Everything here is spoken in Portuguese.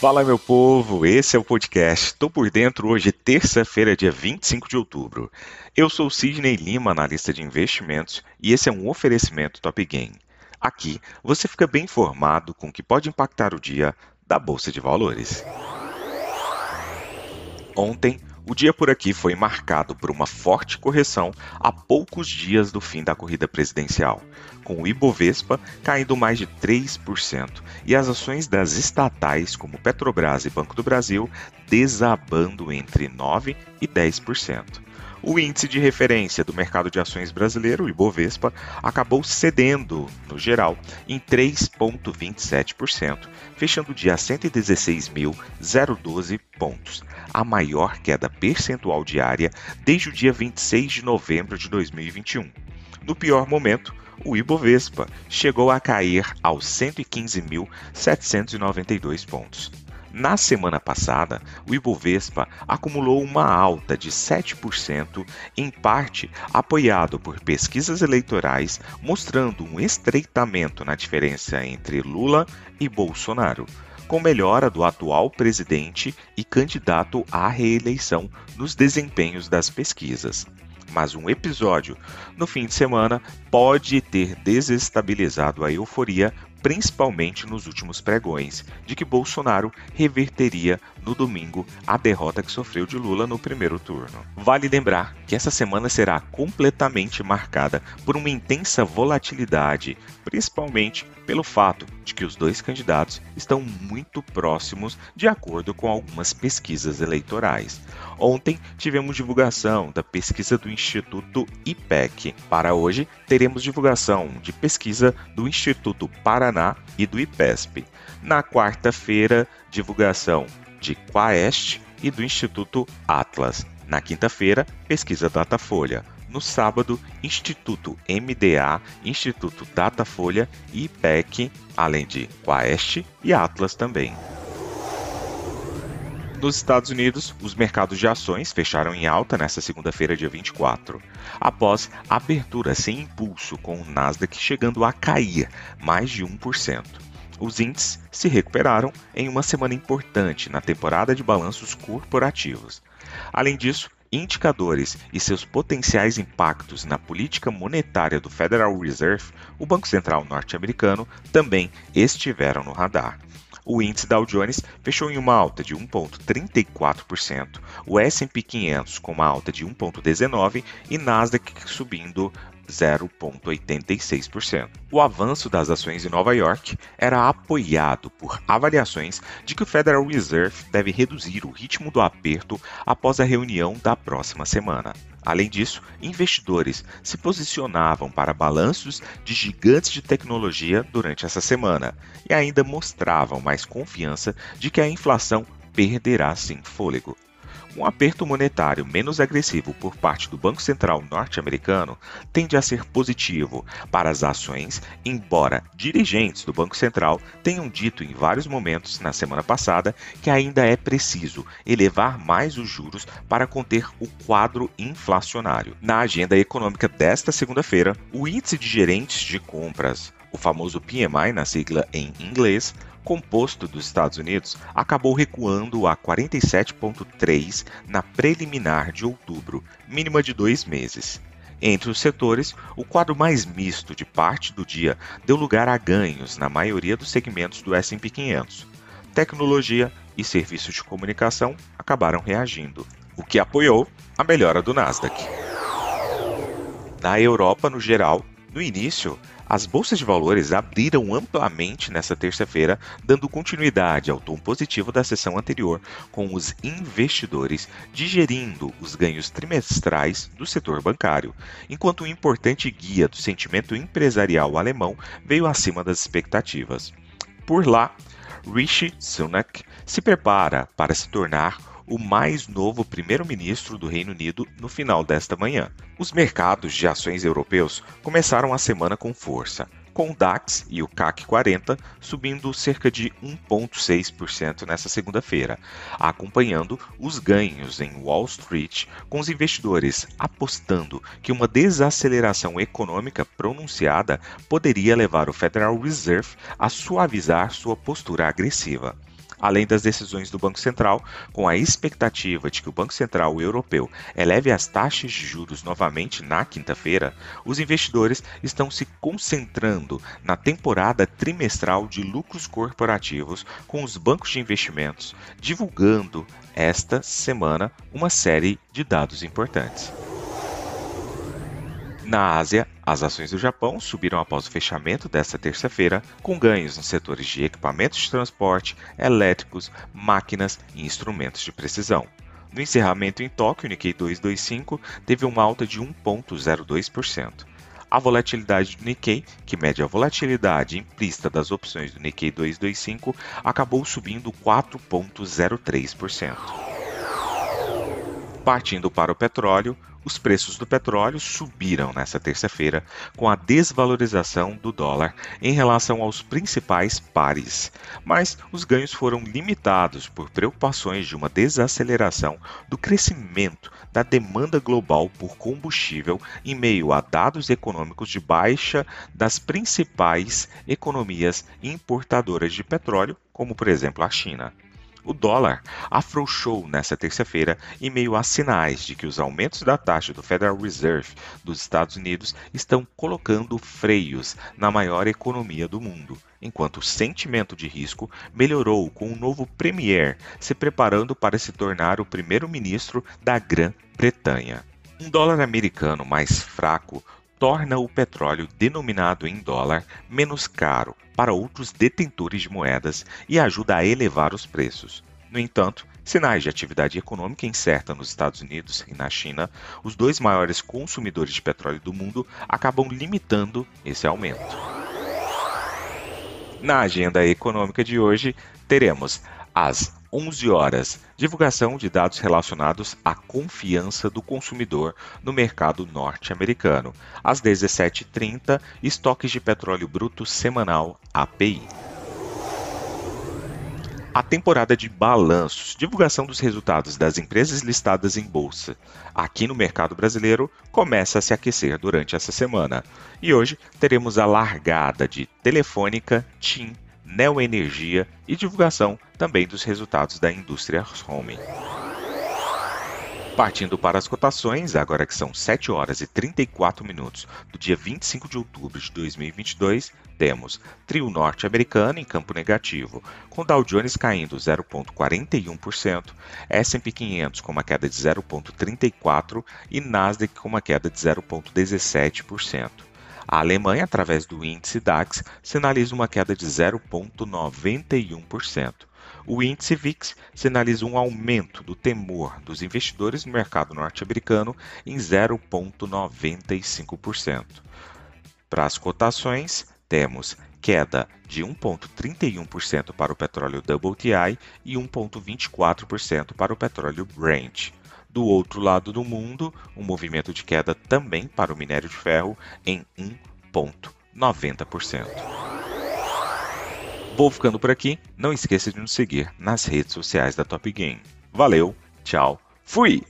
Fala, meu povo, esse é o podcast. Tô por dentro hoje, terça-feira, dia 25 de outubro. Eu sou Sidney Lima, analista de investimentos, e esse é um oferecimento Top Game. Aqui você fica bem informado com o que pode impactar o dia da Bolsa de Valores. Ontem, o dia por aqui foi marcado por uma forte correção a poucos dias do fim da corrida presidencial, com o Ibovespa caindo mais de 3% e as ações das estatais como Petrobras e Banco do Brasil desabando entre 9% e 10%. O índice de referência do mercado de ações brasileiro, o Ibovespa, acabou cedendo, no geral, em 3,27%, fechando o dia a 116.012 pontos, a maior queda percentual diária desde o dia 26 de novembro de 2021. No pior momento, o Ibovespa chegou a cair aos 115.792 pontos. Na semana passada, o Ibovespa acumulou uma alta de 7%, em parte apoiado por pesquisas eleitorais mostrando um estreitamento na diferença entre Lula e Bolsonaro, com melhora do atual presidente e candidato à reeleição nos desempenhos das pesquisas. Mas um episódio no fim de semana pode ter desestabilizado a euforia principalmente nos últimos pregões, de que Bolsonaro reverteria no domingo a derrota que sofreu de Lula no primeiro turno. Vale lembrar que essa semana será completamente marcada por uma intensa volatilidade, principalmente pelo fato de que os dois candidatos estão muito próximos, de acordo com algumas pesquisas eleitorais. Ontem tivemos divulgação da pesquisa do Instituto IPEC. Para hoje, teremos divulgação de pesquisa do Instituto Paraná e do IPESP. Na quarta-feira, divulgação de Quaest e do Instituto Atlas. Na quinta-feira, pesquisa Datafolha. No sábado, Instituto MDA, Instituto Datafolha e IPEC, além de Quaest e Atlas também. Nos Estados Unidos, os mercados de ações fecharam em alta nesta segunda-feira, dia 24, após abertura sem impulso, com o Nasdaq chegando a cair mais de 1%. Os índices se recuperaram em uma semana importante na temporada de balanços corporativos. Além disso, indicadores e seus potenciais impactos na política monetária do Federal Reserve, o Banco Central norte-americano, também estiveram no radar o índice Dow Jones fechou em uma alta de 1,34%, o S&P 500 com uma alta de 1,19% e Nasdaq subindo 0,86%. O avanço das ações em Nova York era apoiado por avaliações de que o Federal Reserve deve reduzir o ritmo do aperto após a reunião da próxima semana. Além disso, investidores se posicionavam para balanços de gigantes de tecnologia durante essa semana e ainda mostravam mais confiança de que a inflação perderá sim fôlego. Um aperto monetário menos agressivo por parte do Banco Central norte-americano tende a ser positivo para as ações, embora dirigentes do Banco Central tenham dito em vários momentos na semana passada que ainda é preciso elevar mais os juros para conter o quadro inflacionário. Na agenda econômica desta segunda-feira, o índice de gerentes de compras, o famoso PMI na sigla em inglês, composto dos Estados Unidos acabou recuando a 47,3 na preliminar de outubro, mínima de dois meses. Entre os setores, o quadro mais misto de parte do dia deu lugar a ganhos na maioria dos segmentos do S&P 500. Tecnologia e serviços de comunicação acabaram reagindo, o que apoiou a melhora do Nasdaq. Na Europa, no geral, no início, as bolsas de valores abriram amplamente nesta terça-feira, dando continuidade ao tom positivo da sessão anterior, com os investidores digerindo os ganhos trimestrais do setor bancário, enquanto um importante guia do sentimento empresarial alemão veio acima das expectativas. Por lá, Rishi Sunak se prepara para se tornar o mais novo primeiro-ministro do Reino Unido no final desta manhã. Os mercados de ações europeus começaram a semana com força, com o DAX e o CAC 40 subindo cerca de 1,6% nesta segunda-feira, acompanhando os ganhos em Wall Street, com os investidores apostando que uma desaceleração econômica pronunciada poderia levar o Federal Reserve a suavizar sua postura agressiva. Além das decisões do Banco Central, com a expectativa de que o Banco Central Europeu eleve as taxas de juros novamente na quinta-feira, os investidores estão se concentrando na temporada trimestral de lucros corporativos com os bancos de investimentos, divulgando esta semana uma série de dados importantes. Na Ásia, as ações do Japão subiram após o fechamento desta terça-feira, com ganhos nos setores de equipamentos de transporte, elétricos, máquinas e instrumentos de precisão. No encerramento em Tóquio, o Nikkei 225 teve uma alta de 1,02%. A volatilidade do Nikkei, que mede a volatilidade implícita das opções do Nikkei 225, acabou subindo 4,03%. Partindo para o petróleo, os preços do petróleo subiram nesta terça-feira com a desvalorização do dólar em relação aos principais pares, mas os ganhos foram limitados por preocupações de uma desaceleração do crescimento da demanda global por combustível em meio a dados econômicos de baixa das principais economias importadoras de petróleo, como por exemplo a China. O dólar afrouxou nesta terça-feira em meio a sinais de que os aumentos da taxa do Federal Reserve dos Estados Unidos estão colocando freios na maior economia do mundo, enquanto o sentimento de risco melhorou com o novo Premier se preparando para se tornar o primeiro-ministro da Grã-Bretanha. Um dólar americano mais fraco torna o petróleo denominado em dólar menos caro para outros detentores de moedas e ajuda a elevar os preços. No entanto, sinais de atividade econômica incerta nos Estados Unidos e na China, os dois maiores consumidores de petróleo do mundo, acabam limitando esse aumento. Na agenda econômica de hoje, teremos as 11 horas. Divulgação de dados relacionados à confiança do consumidor no mercado norte-americano. Às 17h30, estoques de petróleo bruto semanal API. A temporada de balanços, divulgação dos resultados das empresas listadas em bolsa aqui no mercado brasileiro, começa a se aquecer durante essa semana. E hoje teremos a largada de Telefônica, TIM, Neoenergia e divulgação também dos resultados da indústria home. Partindo para as cotações, agora que são 7 horas e 34 minutos do dia 25 de outubro de 2022, temos trio norte-americano em campo negativo, com Dow Jones caindo 0,41%, S&P 500 com uma queda de 0,34% e Nasdaq com uma queda de 0,17%. A Alemanha, através do índice DAX, sinaliza uma queda de 0,91%. O índice VIX sinaliza um aumento do temor dos investidores no mercado norte-americano em 0,95%. Para as cotações, temos queda de 1,31% para o petróleo WTI e 1,24% para o petróleo Brent. Do outro lado do mundo, um movimento de queda também para o minério de ferro em 1,90%. Vou ficando por aqui. Não esqueça de nos seguir nas redes sociais da Top Game. Valeu, tchau, fui!